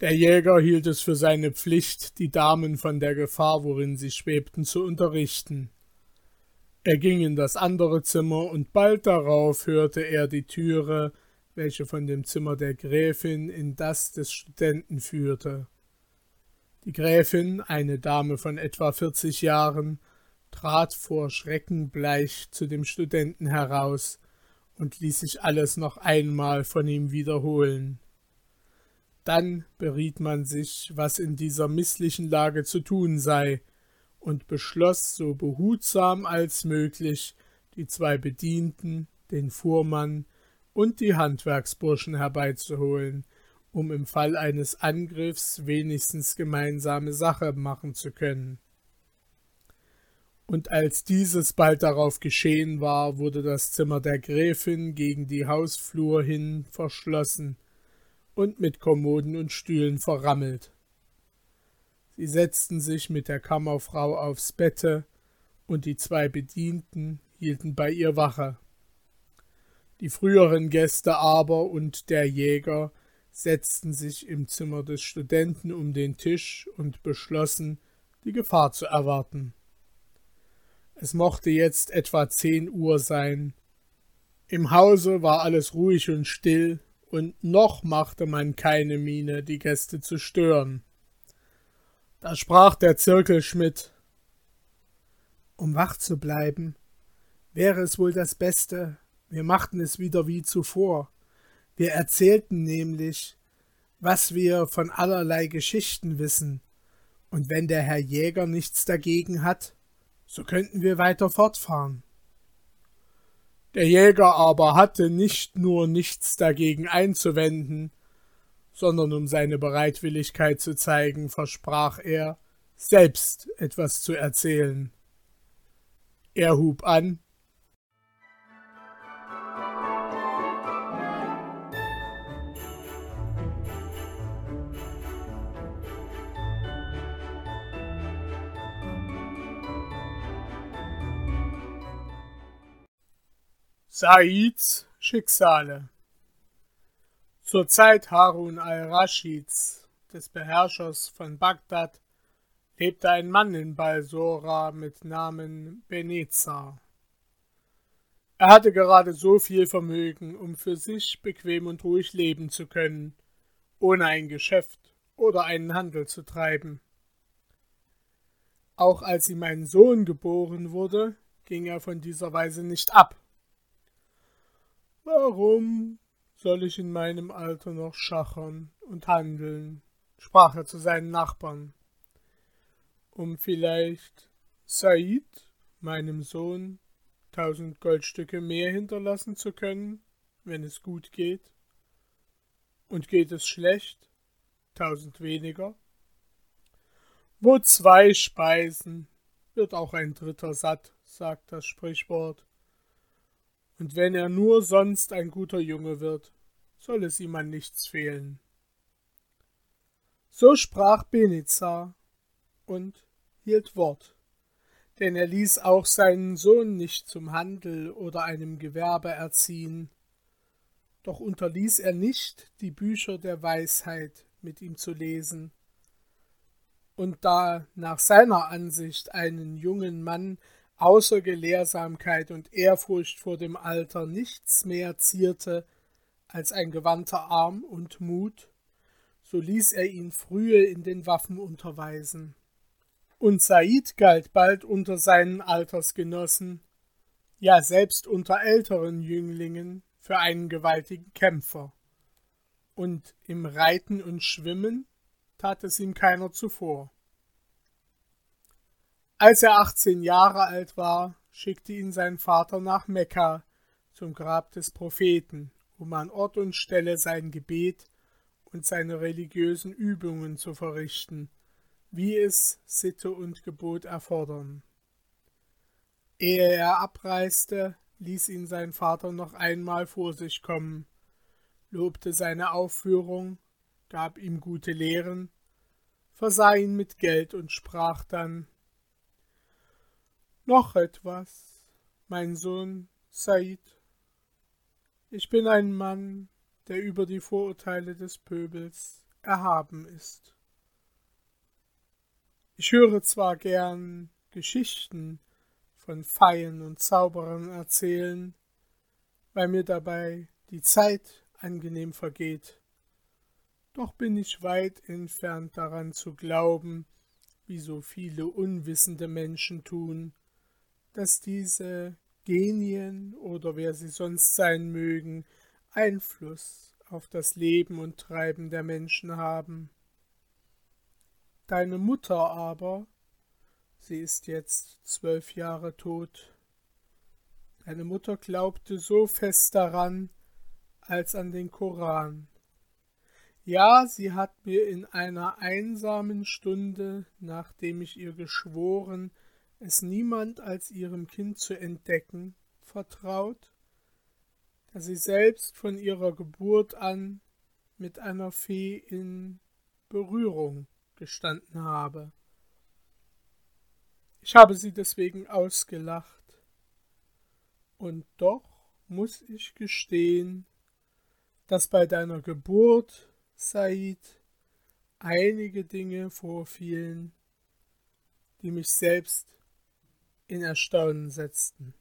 Der Jäger hielt es für seine Pflicht, die Damen von der Gefahr, worin sie schwebten, zu unterrichten. Er ging in das andere Zimmer, und bald darauf hörte er die Türe, welche von dem Zimmer der Gräfin in das des Studenten führte. Die Gräfin, eine Dame von etwa vierzig Jahren, trat vor Schrecken bleich zu dem Studenten heraus und ließ sich alles noch einmal von ihm wiederholen. Dann beriet man sich, was in dieser misslichen Lage zu tun sei, und beschloss, so behutsam als möglich, die zwei Bedienten, den Fuhrmann und die Handwerksburschen herbeizuholen, um im Fall eines Angriffs wenigstens gemeinsame Sache machen zu können. Und als dieses bald darauf geschehen war, wurde das Zimmer der Gräfin gegen die Hausflur hin verschlossen und mit Kommoden und Stühlen verrammelt. Sie setzten sich mit der Kammerfrau aufs Bette, und die zwei Bedienten hielten bei ihr Wache. Die früheren Gäste aber und der Jäger setzten sich im Zimmer des Studenten um den Tisch und beschlossen, die Gefahr zu erwarten. Es mochte jetzt etwa zehn Uhr sein. Im Hause war alles ruhig und still, und noch machte man keine Miene, die Gäste zu stören. Da sprach der Zirkelschmidt Um wach zu bleiben, wäre es wohl das Beste, wir machten es wieder wie zuvor. Wir erzählten nämlich, was wir von allerlei Geschichten wissen, und wenn der Herr Jäger nichts dagegen hat, so könnten wir weiter fortfahren. Der Jäger aber hatte nicht nur nichts dagegen einzuwenden, sondern um seine Bereitwilligkeit zu zeigen, versprach er, selbst etwas zu erzählen. Er hub an Saids Schicksale Zur Zeit Harun al-Raschids, des Beherrschers von Bagdad, lebte ein Mann in Balsora mit Namen Benezar. Er hatte gerade so viel Vermögen, um für sich bequem und ruhig leben zu können, ohne ein Geschäft oder einen Handel zu treiben. Auch als ihm ein Sohn geboren wurde, ging er von dieser Weise nicht ab Warum soll ich in meinem Alter noch schachern und handeln? sprach er zu seinen Nachbarn. Um vielleicht Said, meinem Sohn, tausend Goldstücke mehr hinterlassen zu können, wenn es gut geht. Und geht es schlecht, tausend weniger. Wo zwei speisen, wird auch ein dritter satt, sagt das Sprichwort und wenn er nur sonst ein guter Junge wird, soll es ihm an nichts fehlen. So sprach Benizar und hielt Wort, denn er ließ auch seinen Sohn nicht zum Handel oder einem Gewerbe erziehen, doch unterließ er nicht, die Bücher der Weisheit mit ihm zu lesen. Und da nach seiner Ansicht einen jungen Mann außer Gelehrsamkeit und Ehrfurcht vor dem Alter nichts mehr zierte als ein gewandter Arm und Mut, so ließ er ihn frühe in den Waffen unterweisen. Und Said galt bald unter seinen Altersgenossen, ja selbst unter älteren Jünglingen, für einen gewaltigen Kämpfer. Und im Reiten und Schwimmen tat es ihm keiner zuvor. Als er 18 Jahre alt war, schickte ihn sein Vater nach Mekka zum Grab des Propheten, um an Ort und Stelle sein Gebet und seine religiösen Übungen zu verrichten, wie es Sitte und Gebot erfordern. Ehe er abreiste, ließ ihn sein Vater noch einmal vor sich kommen, lobte seine Aufführung, gab ihm gute Lehren, versah ihn mit Geld und sprach dann noch etwas, mein Sohn Said. Ich bin ein Mann, der über die Vorurteile des Pöbels erhaben ist. Ich höre zwar gern Geschichten von Feien und Zauberern erzählen, weil mir dabei die Zeit angenehm vergeht, doch bin ich weit entfernt daran zu glauben, wie so viele unwissende Menschen tun, dass diese Genien oder wer sie sonst sein mögen, Einfluss auf das Leben und Treiben der Menschen haben. Deine Mutter aber, sie ist jetzt zwölf Jahre tot, deine Mutter glaubte so fest daran, als an den Koran. Ja, sie hat mir in einer einsamen Stunde, nachdem ich ihr geschworen, es niemand als ihrem Kind zu entdecken, vertraut, da sie selbst von ihrer Geburt an mit einer Fee in Berührung gestanden habe. Ich habe sie deswegen ausgelacht. Und doch muss ich gestehen, dass bei deiner Geburt, Said, einige Dinge vorfielen, die mich selbst in Erstaunen setzten.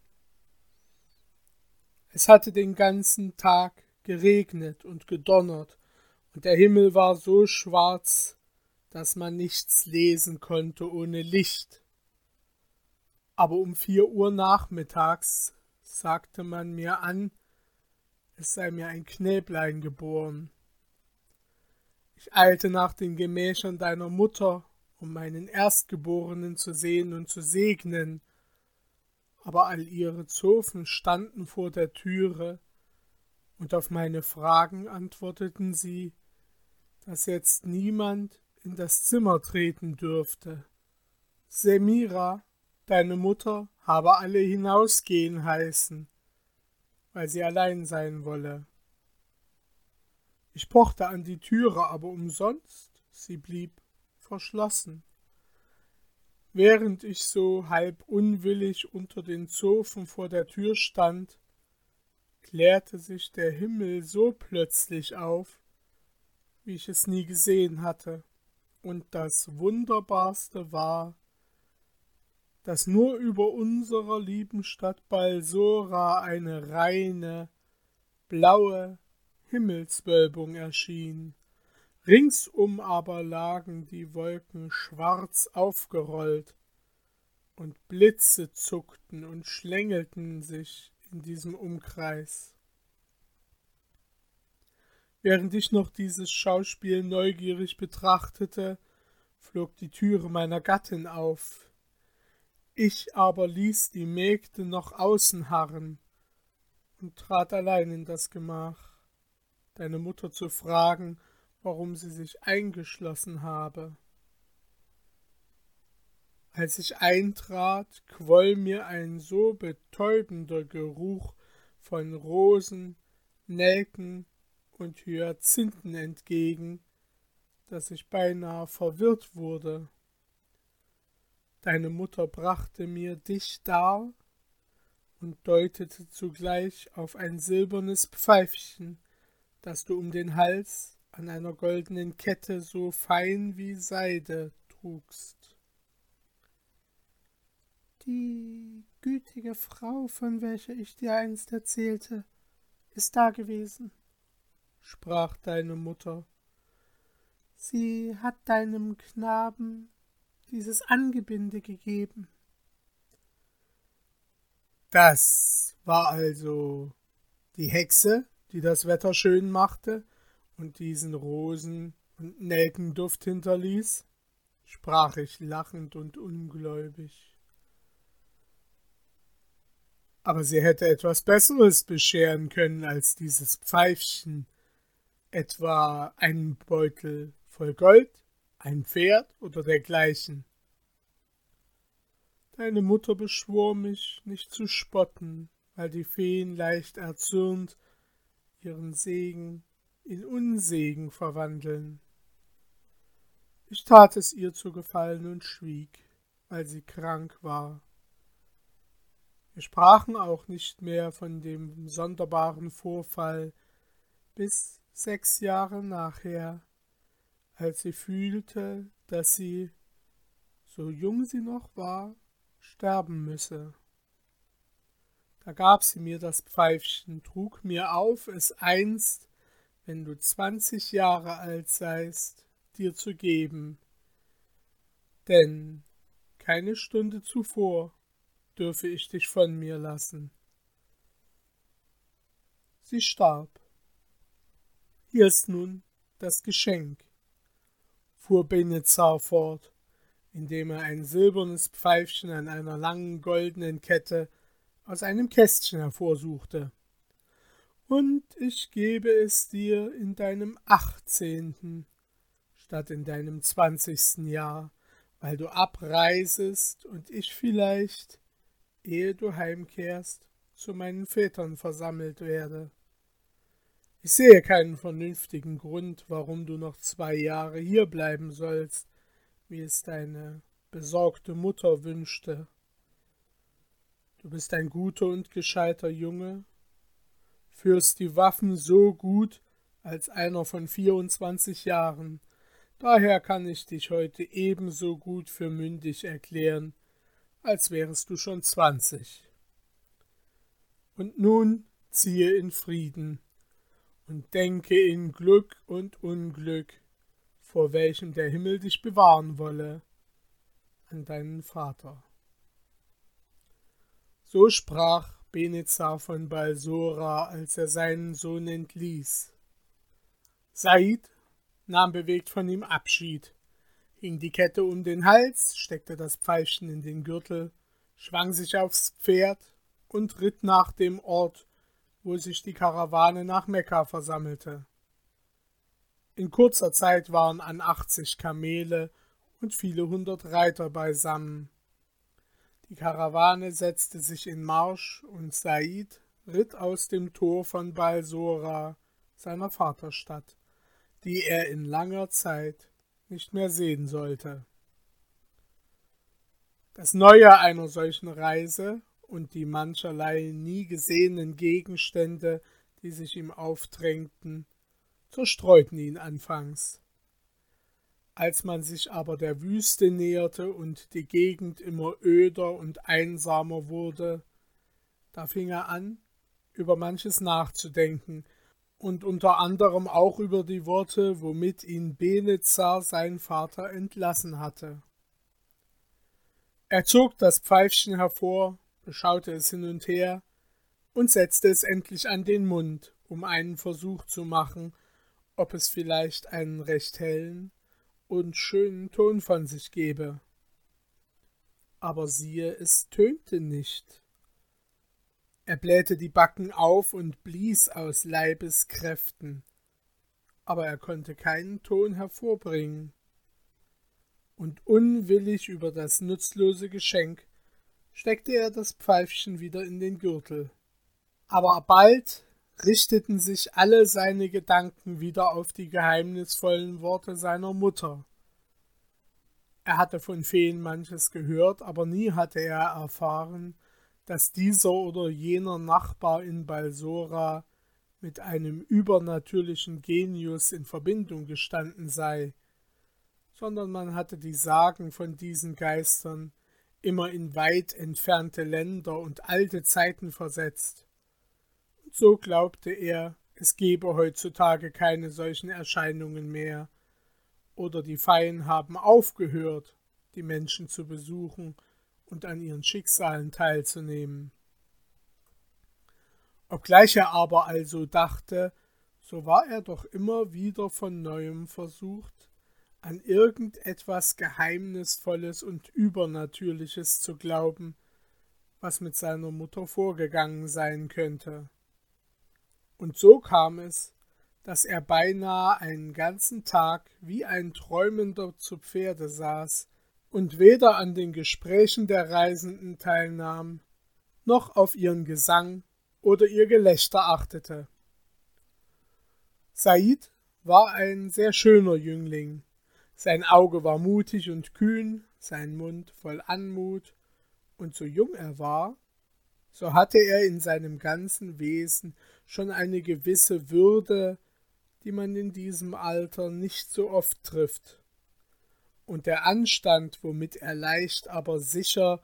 Es hatte den ganzen Tag geregnet und gedonnert, und der Himmel war so schwarz, dass man nichts lesen konnte ohne Licht. Aber um vier Uhr nachmittags sagte man mir an, es sei mir ein Knäblein geboren. Ich eilte nach den Gemächern deiner Mutter, um meinen Erstgeborenen zu sehen und zu segnen, aber all ihre Zofen standen vor der Türe, und auf meine Fragen antworteten sie, dass jetzt niemand in das Zimmer treten dürfte. Semira, deine Mutter, habe alle hinausgehen heißen, weil sie allein sein wolle. Ich pochte an die Türe, aber umsonst, sie blieb verschlossen. Während ich so halb unwillig unter den Zofen vor der Tür stand, klärte sich der Himmel so plötzlich auf, wie ich es nie gesehen hatte, und das Wunderbarste war, dass nur über unserer lieben Stadt Balsora eine reine, blaue Himmelswölbung erschien. Ringsum aber lagen die Wolken schwarz aufgerollt, und Blitze zuckten und schlängelten sich in diesem Umkreis. Während ich noch dieses Schauspiel neugierig betrachtete, flog die Türe meiner Gattin auf. Ich aber ließ die Mägde noch außen harren und trat allein in das Gemach, deine Mutter zu fragen, warum sie sich eingeschlossen habe. Als ich eintrat, quoll mir ein so betäubender Geruch von Rosen, Nelken und Hyazinthen entgegen, dass ich beinahe verwirrt wurde. Deine Mutter brachte mir dich dar und deutete zugleich auf ein silbernes Pfeifchen, das du um den Hals an einer goldenen Kette so fein wie Seide trugst. Die gütige Frau, von welcher ich dir einst erzählte, ist da gewesen, sprach deine Mutter. Sie hat deinem Knaben dieses Angebinde gegeben. Das war also die Hexe, die das Wetter schön machte und diesen Rosen- und Nelkenduft hinterließ, sprach ich lachend und ungläubig. Aber sie hätte etwas Besseres bescheren können als dieses Pfeifchen, etwa einen Beutel voll Gold, ein Pferd oder dergleichen. Deine Mutter beschwor mich, nicht zu spotten, weil die Feen leicht erzürnt ihren Segen in Unsegen verwandeln. Ich tat es ihr zu gefallen und schwieg, weil sie krank war. Wir sprachen auch nicht mehr von dem sonderbaren Vorfall bis sechs Jahre nachher, als sie fühlte, dass sie, so jung sie noch war, sterben müsse. Da gab sie mir das Pfeifchen, trug mir auf, es einst, wenn du zwanzig Jahre alt seist, dir zu geben. Denn keine Stunde zuvor dürfe ich dich von mir lassen. Sie starb. Hier ist nun das Geschenk, fuhr Benezar fort, indem er ein silbernes Pfeifchen an einer langen goldenen Kette aus einem Kästchen hervorsuchte. Und ich gebe es dir in deinem achtzehnten statt in deinem zwanzigsten Jahr, weil du abreisest und ich vielleicht, ehe du heimkehrst, zu meinen Vätern versammelt werde. Ich sehe keinen vernünftigen Grund, warum du noch zwei Jahre hier bleiben sollst, wie es deine besorgte Mutter wünschte. Du bist ein guter und gescheiter Junge, führst die Waffen so gut als einer von vierundzwanzig Jahren, daher kann ich dich heute ebenso gut für mündig erklären, als wärest du schon zwanzig. Und nun ziehe in Frieden, und denke in Glück und Unglück, vor welchem der Himmel dich bewahren wolle, an deinen Vater. So sprach Benezar von Balsora, als er seinen Sohn entließ. Said nahm bewegt von ihm Abschied, hing die Kette um den Hals, steckte das Pfeifchen in den Gürtel, schwang sich aufs Pferd und ritt nach dem Ort, wo sich die Karawane nach Mekka versammelte. In kurzer Zeit waren an achtzig Kamele und viele hundert Reiter beisammen. Die Karawane setzte sich in Marsch und Said ritt aus dem Tor von Balsora, seiner Vaterstadt, die er in langer Zeit nicht mehr sehen sollte. Das Neue einer solchen Reise und die mancherlei nie gesehenen Gegenstände, die sich ihm aufdrängten, zerstreuten ihn anfangs. Als man sich aber der Wüste näherte und die Gegend immer öder und einsamer wurde, da fing er an, über manches nachzudenken, und unter anderem auch über die Worte, womit ihn Benezar sein Vater entlassen hatte. Er zog das Pfeifchen hervor beschaute es hin und her und setzte es endlich an den Mund, um einen Versuch zu machen, ob es vielleicht einen recht hellen und schönen Ton von sich gebe. Aber siehe, es tönte nicht. Er blähte die Backen auf und blies aus Leibeskräften, aber er konnte keinen Ton hervorbringen. Und unwillig über das nutzlose Geschenk steckte er das Pfeifchen wieder in den Gürtel. Aber bald richteten sich alle seine Gedanken wieder auf die geheimnisvollen Worte seiner Mutter. Er hatte von Feen manches gehört, aber nie hatte er erfahren, dass dieser oder jener Nachbar in Balsora mit einem übernatürlichen Genius in Verbindung gestanden sei, sondern man hatte die Sagen von diesen Geistern immer in weit entfernte Länder und alte Zeiten versetzt. So glaubte er, es gebe heutzutage keine solchen Erscheinungen mehr, oder die Feien haben aufgehört, die Menschen zu besuchen und an ihren Schicksalen teilzunehmen. Obgleich er aber also dachte, so war er doch immer wieder von neuem versucht, an irgendetwas Geheimnisvolles und Übernatürliches zu glauben, was mit seiner Mutter vorgegangen sein könnte. Und so kam es, dass er beinahe einen ganzen Tag wie ein Träumender zu Pferde saß und weder an den Gesprächen der Reisenden teilnahm, noch auf ihren Gesang oder ihr Gelächter achtete. Said war ein sehr schöner Jüngling, sein Auge war mutig und kühn, sein Mund voll Anmut, und so jung er war, so hatte er in seinem ganzen Wesen schon eine gewisse Würde, die man in diesem Alter nicht so oft trifft. Und der Anstand, womit er leicht, aber sicher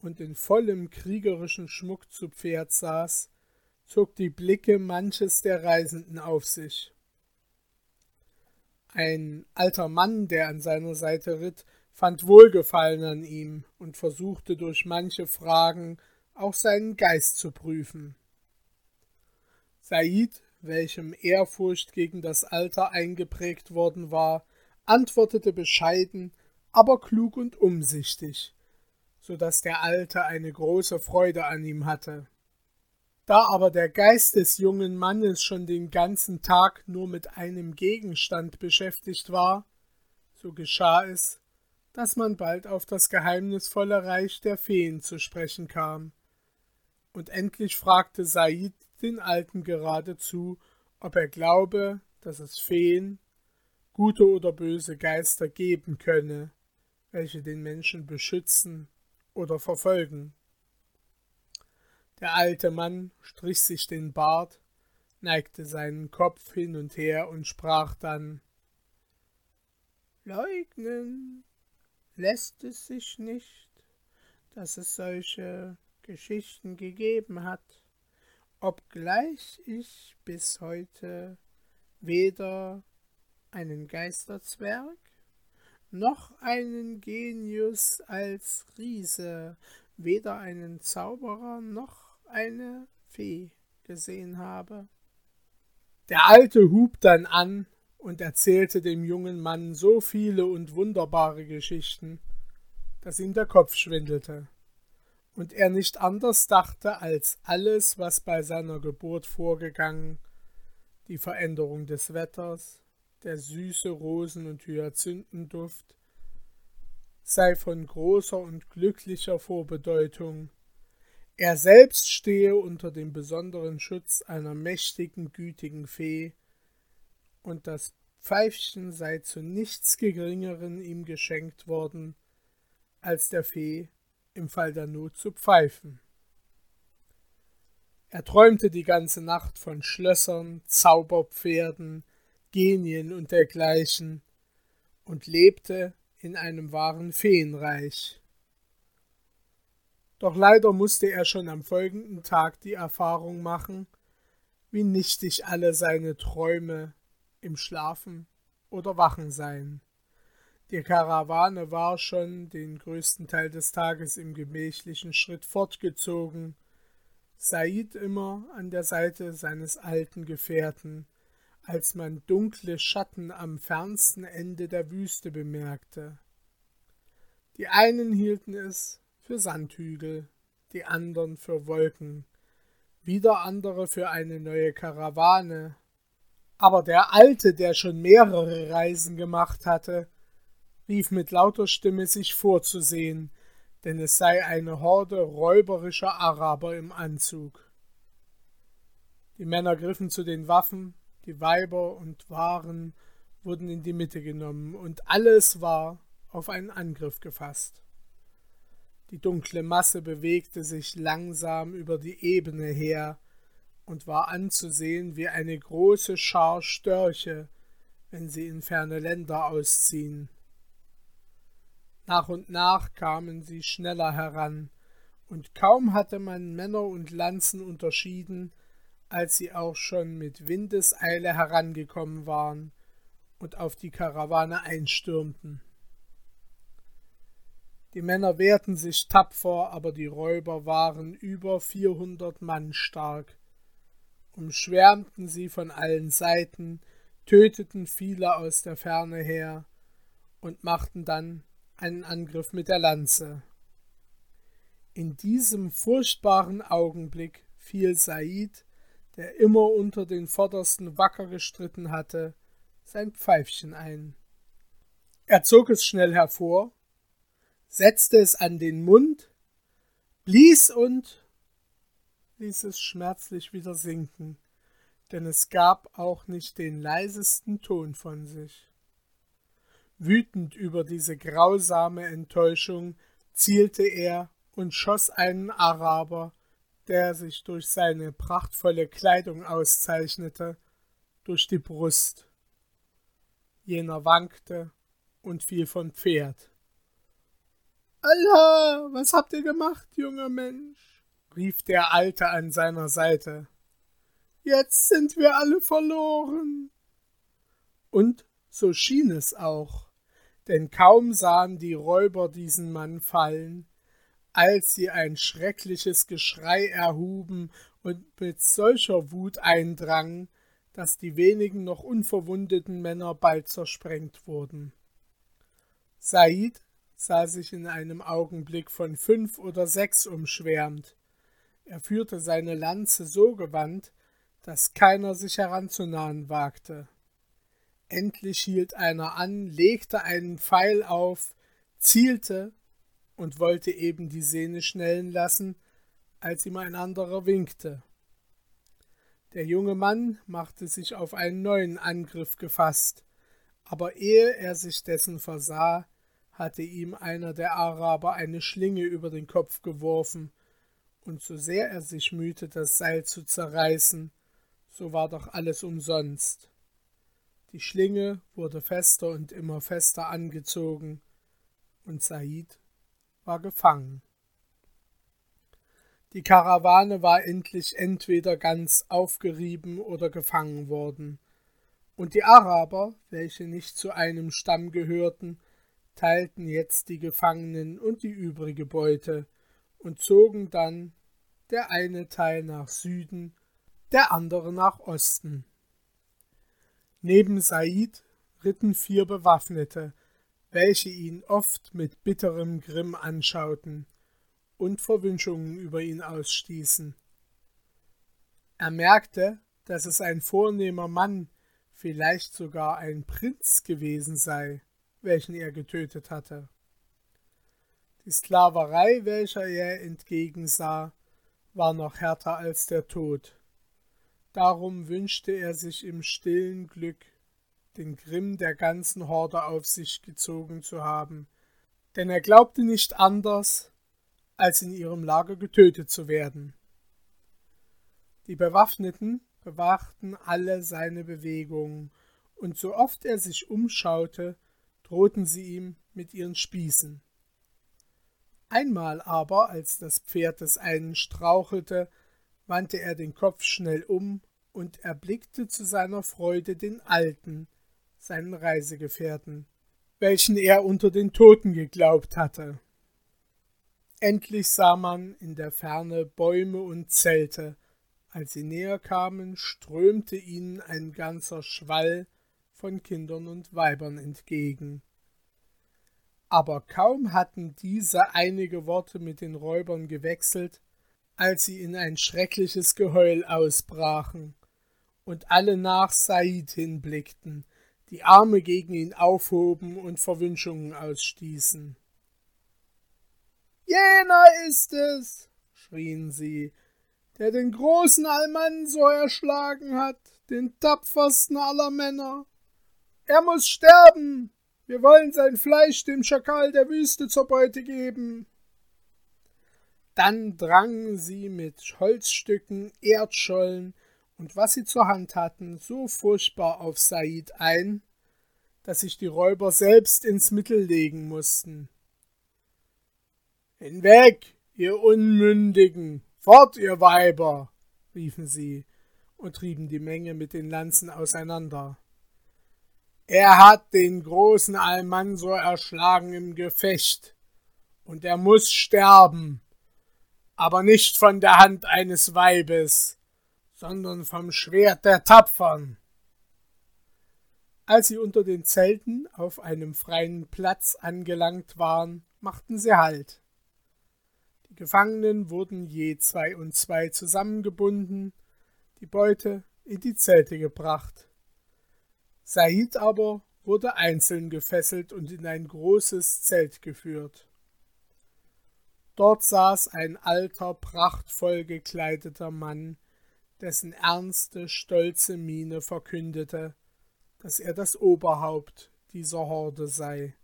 und in vollem kriegerischen Schmuck zu Pferd saß, zog die Blicke manches der Reisenden auf sich. Ein alter Mann, der an seiner Seite ritt, fand Wohlgefallen an ihm und versuchte durch manche Fragen auch seinen Geist zu prüfen. Said, welchem Ehrfurcht gegen das Alter eingeprägt worden war, antwortete bescheiden, aber klug und umsichtig, so dass der Alte eine große Freude an ihm hatte. Da aber der Geist des jungen Mannes schon den ganzen Tag nur mit einem Gegenstand beschäftigt war, so geschah es, dass man bald auf das geheimnisvolle Reich der Feen zu sprechen kam. Und endlich fragte Said den Alten geradezu, ob er glaube, dass es Feen, gute oder böse Geister geben könne, welche den Menschen beschützen oder verfolgen. Der alte Mann strich sich den Bart, neigte seinen Kopf hin und her und sprach dann Leugnen lässt es sich nicht, dass es solche Geschichten gegeben hat, obgleich ich bis heute weder einen Geisterzwerg noch einen Genius als Riese, weder einen Zauberer noch eine Fee gesehen habe. Der Alte hub dann an und erzählte dem jungen Mann so viele und wunderbare Geschichten, dass ihm der Kopf schwindelte und er nicht anders dachte als alles, was bei seiner Geburt vorgegangen, die Veränderung des Wetters, der süße Rosen- und Hyazinthenduft, sei von großer und glücklicher Vorbedeutung. Er selbst stehe unter dem besonderen Schutz einer mächtigen, gütigen Fee, und das Pfeifchen sei zu nichts Geringeren ihm geschenkt worden, als der Fee im Fall der Not zu pfeifen. Er träumte die ganze Nacht von Schlössern, Zauberpferden, Genien und dergleichen und lebte in einem wahren Feenreich. Doch leider musste er schon am folgenden Tag die Erfahrung machen, wie nichtig alle seine Träume im Schlafen oder Wachen seien. Die Karawane war schon den größten Teil des Tages im gemächlichen Schritt fortgezogen, Said immer an der Seite seines alten Gefährten, als man dunkle Schatten am fernsten Ende der Wüste bemerkte. Die einen hielten es für Sandhügel, die anderen für Wolken, wieder andere für eine neue Karawane. Aber der Alte, der schon mehrere Reisen gemacht hatte, rief mit lauter Stimme sich vorzusehen, denn es sei eine Horde räuberischer Araber im Anzug. Die Männer griffen zu den Waffen, die Weiber und Waren wurden in die Mitte genommen, und alles war auf einen Angriff gefasst. Die dunkle Masse bewegte sich langsam über die Ebene her und war anzusehen wie eine große Schar Störche, wenn sie in ferne Länder ausziehen. Nach und nach kamen sie schneller heran, und kaum hatte man Männer und Lanzen unterschieden, als sie auch schon mit Windeseile herangekommen waren und auf die Karawane einstürmten. Die Männer wehrten sich tapfer, aber die Räuber waren über vierhundert Mann stark, umschwärmten sie von allen Seiten, töteten viele aus der Ferne her und machten dann einen Angriff mit der Lanze. In diesem furchtbaren Augenblick fiel Said der immer unter den Vordersten wacker gestritten hatte, sein Pfeifchen ein. Er zog es schnell hervor, setzte es an den Mund, blies und ließ es schmerzlich wieder sinken, denn es gab auch nicht den leisesten Ton von sich. Wütend über diese grausame Enttäuschung zielte er und schoss einen Araber, der sich durch seine prachtvolle Kleidung auszeichnete, durch die Brust. Jener wankte und fiel vom Pferd. Allah, was habt ihr gemacht, junger Mensch? rief der Alte an seiner Seite. Jetzt sind wir alle verloren. Und so schien es auch, denn kaum sahen die Räuber diesen Mann fallen, als sie ein schreckliches Geschrei erhuben und mit solcher Wut eindrangen, dass die wenigen noch unverwundeten Männer bald zersprengt wurden. Said sah sich in einem Augenblick von fünf oder sechs umschwärmt. Er führte seine Lanze so gewandt, dass keiner sich heranzunahen wagte. Endlich hielt einer an, legte einen Pfeil auf, zielte und wollte eben die Sehne schnellen lassen, als ihm ein anderer winkte. Der junge Mann machte sich auf einen neuen Angriff gefasst, aber ehe er sich dessen versah, hatte ihm einer der Araber eine Schlinge über den Kopf geworfen, und so sehr er sich mühte, das Seil zu zerreißen, so war doch alles umsonst. Die Schlinge wurde fester und immer fester angezogen, und Said war gefangen. Die Karawane war endlich entweder ganz aufgerieben oder gefangen worden, und die Araber, welche nicht zu einem Stamm gehörten, teilten jetzt die Gefangenen und die übrige Beute und zogen dann der eine Teil nach Süden, der andere nach Osten. Neben Said ritten vier Bewaffnete, welche ihn oft mit bitterem Grimm anschauten und Verwünschungen über ihn ausstießen. Er merkte, dass es ein vornehmer Mann, vielleicht sogar ein Prinz gewesen sei, welchen er getötet hatte. Die Sklaverei, welcher er entgegensah, war noch härter als der Tod. Darum wünschte er sich im stillen Glück, den Grimm der ganzen Horde auf sich gezogen zu haben, denn er glaubte nicht anders, als in ihrem Lager getötet zu werden. Die Bewaffneten bewachten alle seine Bewegungen, und so oft er sich umschaute, drohten sie ihm mit ihren Spießen. Einmal aber, als das Pferd des einen strauchelte, wandte er den Kopf schnell um und erblickte zu seiner Freude den Alten, seinen Reisegefährten, welchen er unter den Toten geglaubt hatte. Endlich sah man in der Ferne Bäume und Zelte. Als sie näher kamen, strömte ihnen ein ganzer Schwall von Kindern und Weibern entgegen. Aber kaum hatten diese einige Worte mit den Räubern gewechselt, als sie in ein schreckliches Geheul ausbrachen und alle nach Said hinblickten, die Arme gegen ihn aufhoben und Verwünschungen ausstießen. Jener ist es, schrien sie, der den großen Almansor erschlagen hat, den tapfersten aller Männer. Er muss sterben. Wir wollen sein Fleisch dem Schakal der Wüste zur Beute geben. Dann drangen sie mit Holzstücken, Erdschollen und was sie zur Hand hatten, so furchtbar auf Said ein, dass sich die Räuber selbst ins Mittel legen mussten. Hinweg, ihr Unmündigen, fort, ihr Weiber, riefen sie und trieben die Menge mit den Lanzen auseinander. Er hat den großen Almansor erschlagen im Gefecht, und er muss sterben, aber nicht von der Hand eines Weibes, sondern vom Schwert der Tapfern. Als sie unter den Zelten auf einem freien Platz angelangt waren, machten sie Halt. Die Gefangenen wurden je zwei und zwei zusammengebunden, die Beute in die Zelte gebracht. Said aber wurde einzeln gefesselt und in ein großes Zelt geführt. Dort saß ein alter, prachtvoll gekleideter Mann, dessen ernste, stolze Miene verkündete, dass er das Oberhaupt dieser Horde sei.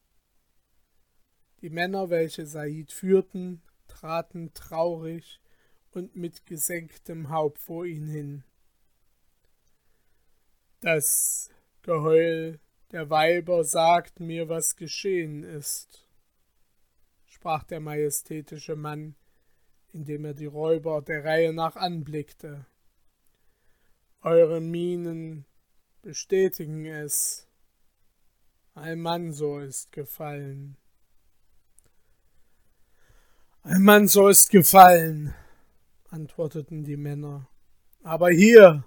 Die Männer, welche Said führten, traten traurig und mit gesenktem Haupt vor ihn hin. Das Geheul der Weiber sagt mir, was geschehen ist, sprach der majestätische Mann, indem er die Räuber der Reihe nach anblickte. Eure Mienen bestätigen es. Almanso ist gefallen. Almanso ist gefallen, antworteten die Männer. Aber hier,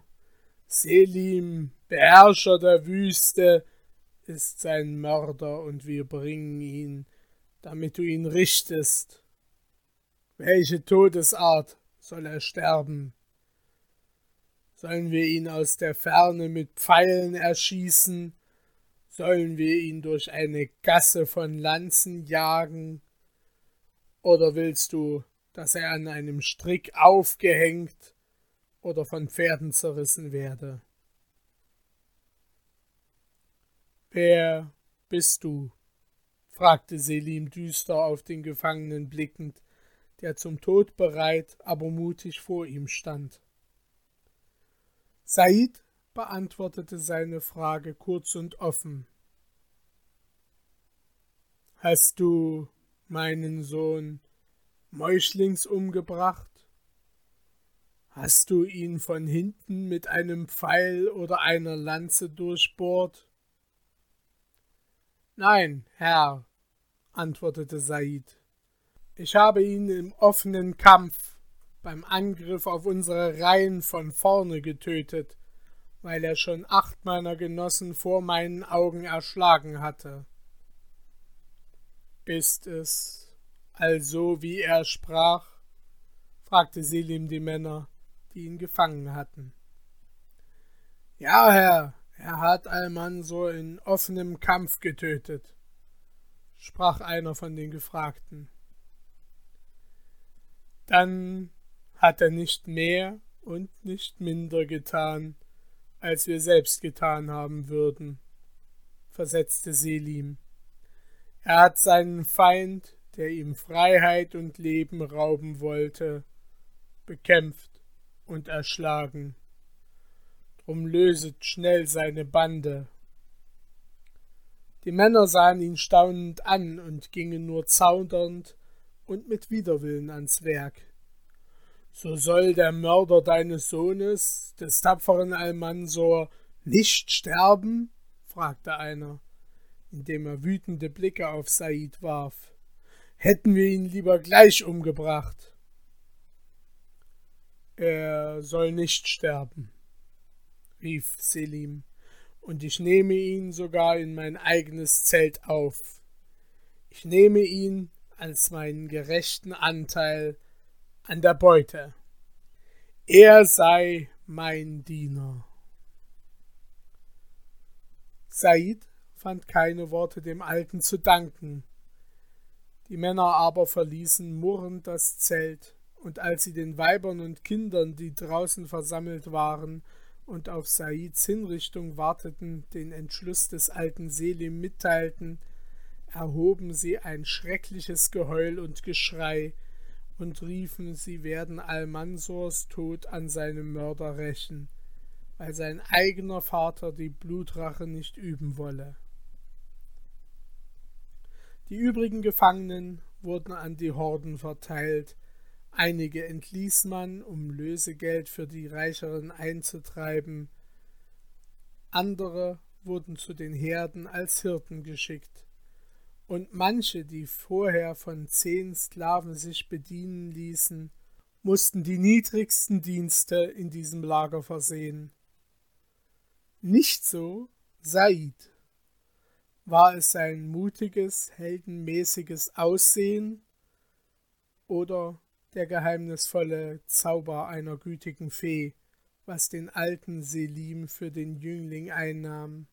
Selim, Beherrscher der Wüste, ist sein Mörder und wir bringen ihn, damit du ihn richtest. Welche Todesart soll er sterben? Sollen wir ihn aus der Ferne mit Pfeilen erschießen? Sollen wir ihn durch eine Gasse von Lanzen jagen? Oder willst du, dass er an einem Strick aufgehängt oder von Pferden zerrissen werde? Wer bist du? Fragte Selim düster auf den Gefangenen blickend, der zum Tod bereit, aber mutig vor ihm stand. Said beantwortete seine Frage kurz und offen. Hast du meinen Sohn Mäuschlings umgebracht? Hast du ihn von hinten mit einem Pfeil oder einer Lanze durchbohrt? Nein, Herr, antwortete Said. Ich habe ihn im offenen Kampf beim Angriff auf unsere Reihen von vorne getötet, weil er schon acht meiner Genossen vor meinen Augen erschlagen hatte. Ist es also, wie er sprach? fragte Selim die Männer, die ihn gefangen hatten. Ja, Herr, er hat Almansor in offenem Kampf getötet, sprach einer von den Gefragten. Dann hat er nicht mehr und nicht minder getan, als wir selbst getan haben würden, versetzte Selim. Er hat seinen Feind, der ihm Freiheit und Leben rauben wollte, bekämpft und erschlagen drum löset schnell seine Bande. Die Männer sahen ihn staunend an und gingen nur zaudernd und mit Widerwillen ans Werk. So soll der Mörder deines Sohnes, des tapferen Almansor, nicht sterben? fragte einer, indem er wütende Blicke auf Said warf. Hätten wir ihn lieber gleich umgebracht. Er soll nicht sterben, rief Selim, und ich nehme ihn sogar in mein eigenes Zelt auf. Ich nehme ihn als meinen gerechten Anteil an der Beute. Er sei mein Diener. Said fand keine Worte dem Alten zu danken. Die Männer aber verließen murrend das Zelt, und als sie den Weibern und Kindern, die draußen versammelt waren, und auf Saids Hinrichtung warteten, den Entschluss des alten Selim mitteilten, erhoben sie ein schreckliches Geheul und Geschrei und riefen, sie werden Almansors Tod an seinem Mörder rächen, weil sein eigener Vater die Blutrache nicht üben wolle. Die übrigen Gefangenen wurden an die Horden verteilt, Einige entließ man, um Lösegeld für die Reicheren einzutreiben, andere wurden zu den Herden als Hirten geschickt, und manche, die vorher von zehn Sklaven sich bedienen ließen, mussten die niedrigsten Dienste in diesem Lager versehen. Nicht so Said. War es sein mutiges, heldenmäßiges Aussehen oder der geheimnisvolle Zauber einer gütigen Fee, was den alten Selim für den Jüngling einnahm.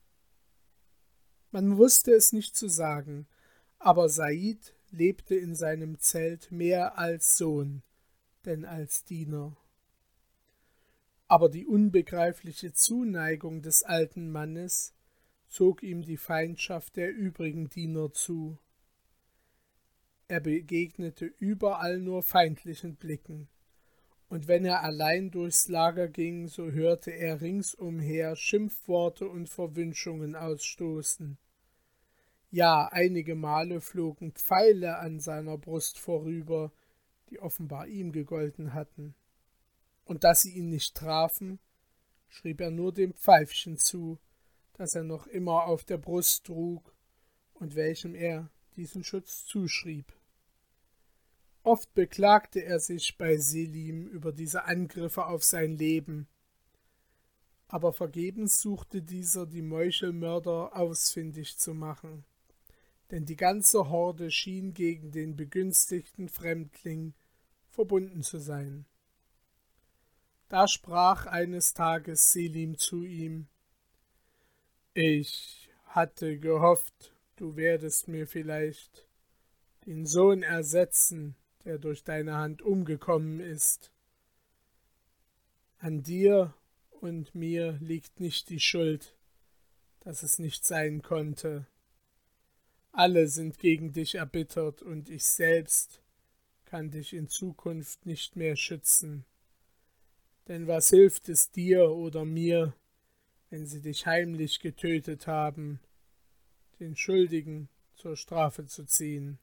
Man wusste es nicht zu sagen, aber Said lebte in seinem Zelt mehr als Sohn, denn als Diener. Aber die unbegreifliche Zuneigung des alten Mannes zog ihm die Feindschaft der übrigen Diener zu. Er begegnete überall nur feindlichen Blicken, und wenn er allein durchs Lager ging, so hörte er ringsumher Schimpfworte und Verwünschungen ausstoßen. Ja, einige Male flogen Pfeile an seiner Brust vorüber, die offenbar ihm gegolten hatten. Und dass sie ihn nicht trafen, schrieb er nur dem Pfeifchen zu, das er noch immer auf der Brust trug und welchem er diesen Schutz zuschrieb. Oft beklagte er sich bei Selim über diese Angriffe auf sein Leben, aber vergebens suchte dieser die Meuchelmörder ausfindig zu machen, denn die ganze Horde schien gegen den begünstigten Fremdling verbunden zu sein. Da sprach eines Tages Selim zu ihm Ich hatte gehofft, du werdest mir vielleicht den Sohn ersetzen, der durch deine Hand umgekommen ist. An dir und mir liegt nicht die Schuld, dass es nicht sein konnte. Alle sind gegen dich erbittert und ich selbst kann dich in Zukunft nicht mehr schützen. Denn was hilft es dir oder mir, wenn sie dich heimlich getötet haben, den Schuldigen zur Strafe zu ziehen?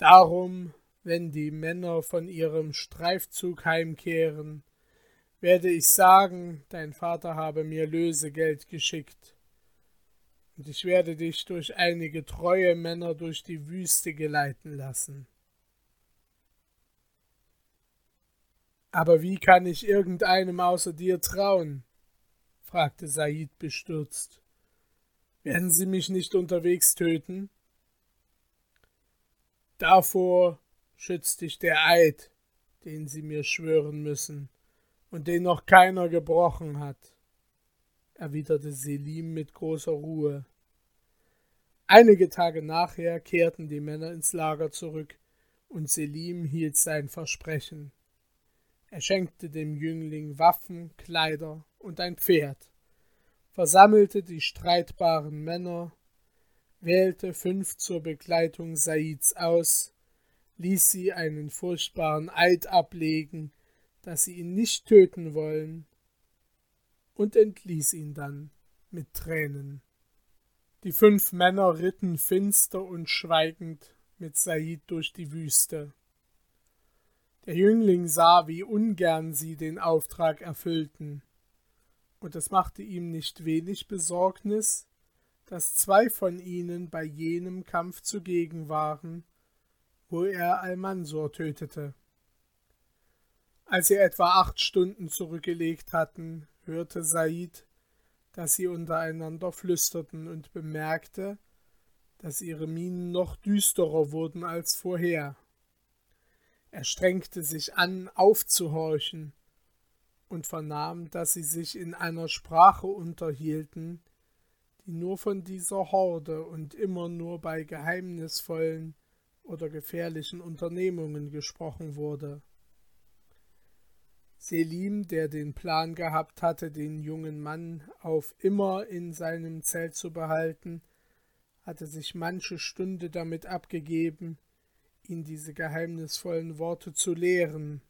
Darum, wenn die Männer von ihrem Streifzug heimkehren, werde ich sagen, dein Vater habe mir Lösegeld geschickt, und ich werde dich durch einige treue Männer durch die Wüste geleiten lassen. Aber wie kann ich irgendeinem außer dir trauen? fragte Said bestürzt. Werden sie mich nicht unterwegs töten? Davor schützt dich der Eid, den sie mir schwören müssen und den noch keiner gebrochen hat, erwiderte Selim mit großer Ruhe. Einige Tage nachher kehrten die Männer ins Lager zurück, und Selim hielt sein Versprechen. Er schenkte dem Jüngling Waffen, Kleider und ein Pferd, versammelte die streitbaren Männer wählte fünf zur Begleitung Saids aus, ließ sie einen furchtbaren Eid ablegen, dass sie ihn nicht töten wollen, und entließ ihn dann mit Tränen. Die fünf Männer ritten finster und schweigend mit Said durch die Wüste. Der Jüngling sah, wie ungern sie den Auftrag erfüllten, und es machte ihm nicht wenig Besorgnis, dass zwei von ihnen bei jenem Kampf zugegen waren, wo er Almansor tötete. Als sie etwa acht Stunden zurückgelegt hatten, hörte Said, dass sie untereinander flüsterten und bemerkte, dass ihre Mienen noch düsterer wurden als vorher. Er strengte sich an, aufzuhorchen, und vernahm, dass sie sich in einer Sprache unterhielten, die nur von dieser Horde und immer nur bei geheimnisvollen oder gefährlichen Unternehmungen gesprochen wurde. Selim, der den Plan gehabt hatte, den jungen Mann auf immer in seinem Zelt zu behalten, hatte sich manche Stunde damit abgegeben, ihn diese geheimnisvollen Worte zu lehren.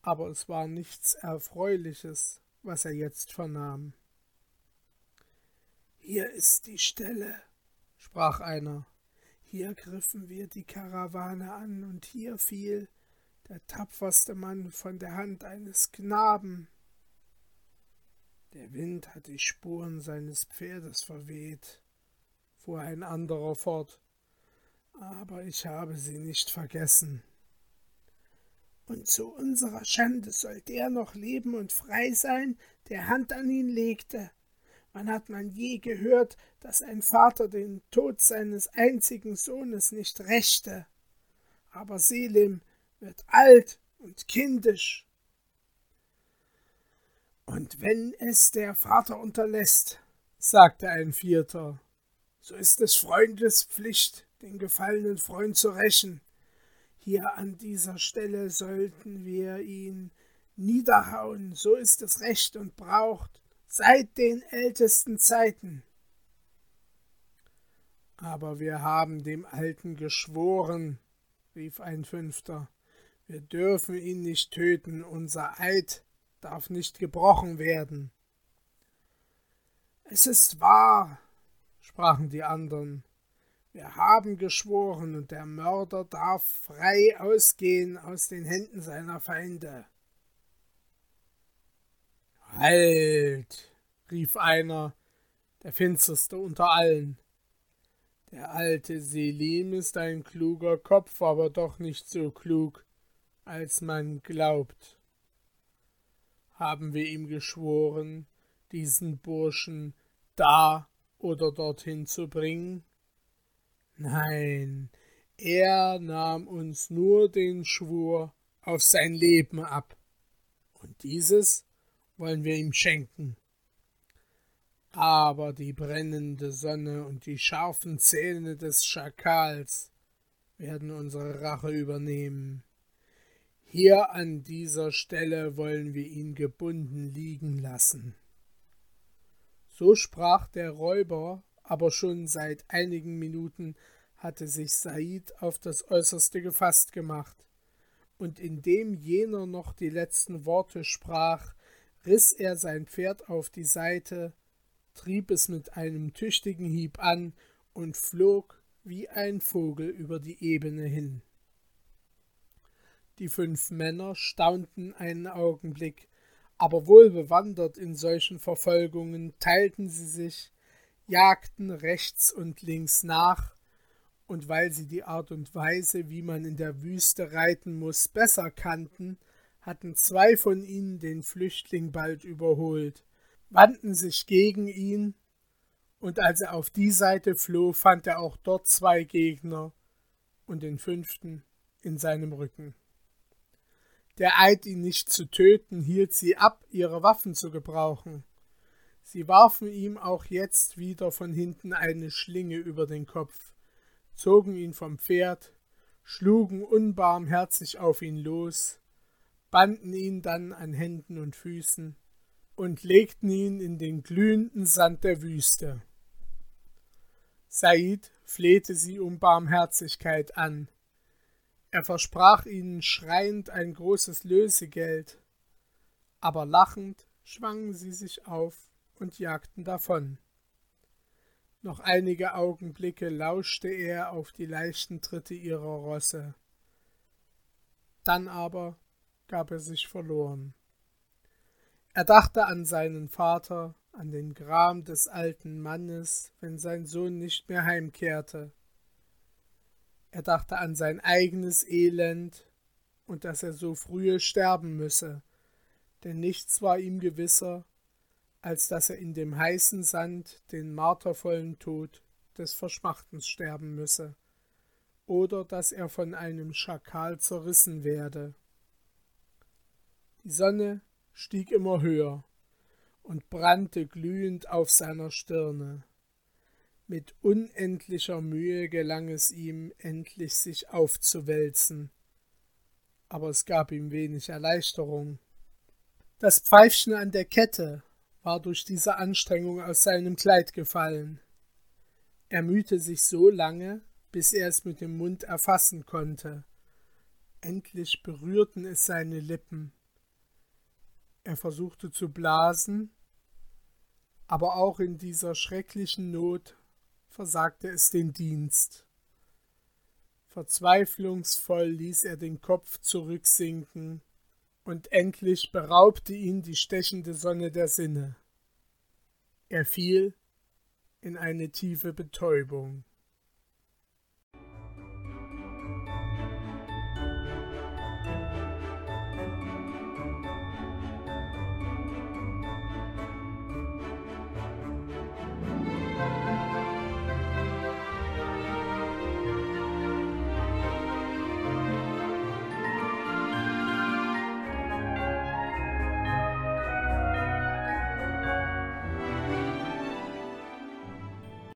Aber es war nichts Erfreuliches, was er jetzt vernahm. Hier ist die Stelle, sprach einer. Hier griffen wir die Karawane an, und hier fiel der tapferste Mann von der Hand eines Knaben. Der Wind hat die Spuren seines Pferdes verweht, fuhr ein anderer fort, aber ich habe sie nicht vergessen. Und zu unserer Schande soll der noch leben und frei sein, der Hand an ihn legte. Wann hat man je gehört, dass ein Vater den Tod seines einzigen Sohnes nicht rächte? Aber Selim wird alt und kindisch. Und wenn es der Vater unterlässt, sagte ein Vierter, so ist es Freundes Pflicht, den gefallenen Freund zu rächen. Hier an dieser Stelle sollten wir ihn niederhauen, so ist es Recht und braucht seit den ältesten Zeiten. Aber wir haben dem Alten geschworen, rief ein Fünfter, Wir dürfen ihn nicht töten, unser Eid darf nicht gebrochen werden. Es ist wahr, sprachen die anderen, wir haben geschworen, und der Mörder darf frei ausgehen aus den Händen seiner Feinde. Halt, rief einer, der finsterste unter allen. Der alte Selim ist ein kluger Kopf, aber doch nicht so klug, als man glaubt. Haben wir ihm geschworen, diesen Burschen da oder dorthin zu bringen? Nein, er nahm uns nur den Schwur auf sein Leben ab, und dieses wollen wir ihm schenken. Aber die brennende Sonne und die scharfen Zähne des Schakals werden unsere Rache übernehmen. Hier an dieser Stelle wollen wir ihn gebunden liegen lassen. So sprach der Räuber, aber schon seit einigen Minuten hatte sich Said auf das Äußerste gefasst gemacht, und indem jener noch die letzten Worte sprach, riß er sein Pferd auf die Seite, trieb es mit einem tüchtigen Hieb an und flog wie ein Vogel über die Ebene hin. Die fünf Männer staunten einen Augenblick, aber wohl bewandert in solchen Verfolgungen teilten sie sich, jagten rechts und links nach, und weil sie die Art und Weise, wie man in der Wüste reiten muss, besser kannten, hatten zwei von ihnen den Flüchtling bald überholt, wandten sich gegen ihn, und als er auf die Seite floh, fand er auch dort zwei Gegner und den fünften in seinem Rücken. Der Eid, ihn nicht zu töten, hielt sie ab, ihre Waffen zu gebrauchen. Sie warfen ihm auch jetzt wieder von hinten eine Schlinge über den Kopf, zogen ihn vom Pferd, schlugen unbarmherzig auf ihn los, banden ihn dann an Händen und Füßen und legten ihn in den glühenden Sand der Wüste. Said flehte sie um Barmherzigkeit an. Er versprach ihnen schreiend ein großes Lösegeld, aber lachend schwangen sie sich auf und jagten davon. Noch einige Augenblicke lauschte er auf die leichten Tritte ihrer Rosse. Dann aber gab er sich verloren. Er dachte an seinen Vater, an den Gram des alten Mannes, wenn sein Sohn nicht mehr heimkehrte. Er dachte an sein eigenes Elend und dass er so frühe sterben müsse, denn nichts war ihm gewisser, als dass er in dem heißen Sand den martervollen Tod des Verschmachtens sterben müsse, oder dass er von einem Schakal zerrissen werde. Die Sonne stieg immer höher und brannte glühend auf seiner Stirne. Mit unendlicher Mühe gelang es ihm, endlich sich aufzuwälzen, aber es gab ihm wenig Erleichterung. Das Pfeifchen an der Kette war durch diese Anstrengung aus seinem Kleid gefallen. Er mühte sich so lange, bis er es mit dem Mund erfassen konnte. Endlich berührten es seine Lippen. Er versuchte zu blasen, aber auch in dieser schrecklichen Not versagte es den Dienst. Verzweiflungsvoll ließ er den Kopf zurücksinken, und endlich beraubte ihn die stechende Sonne der Sinne. Er fiel in eine tiefe Betäubung.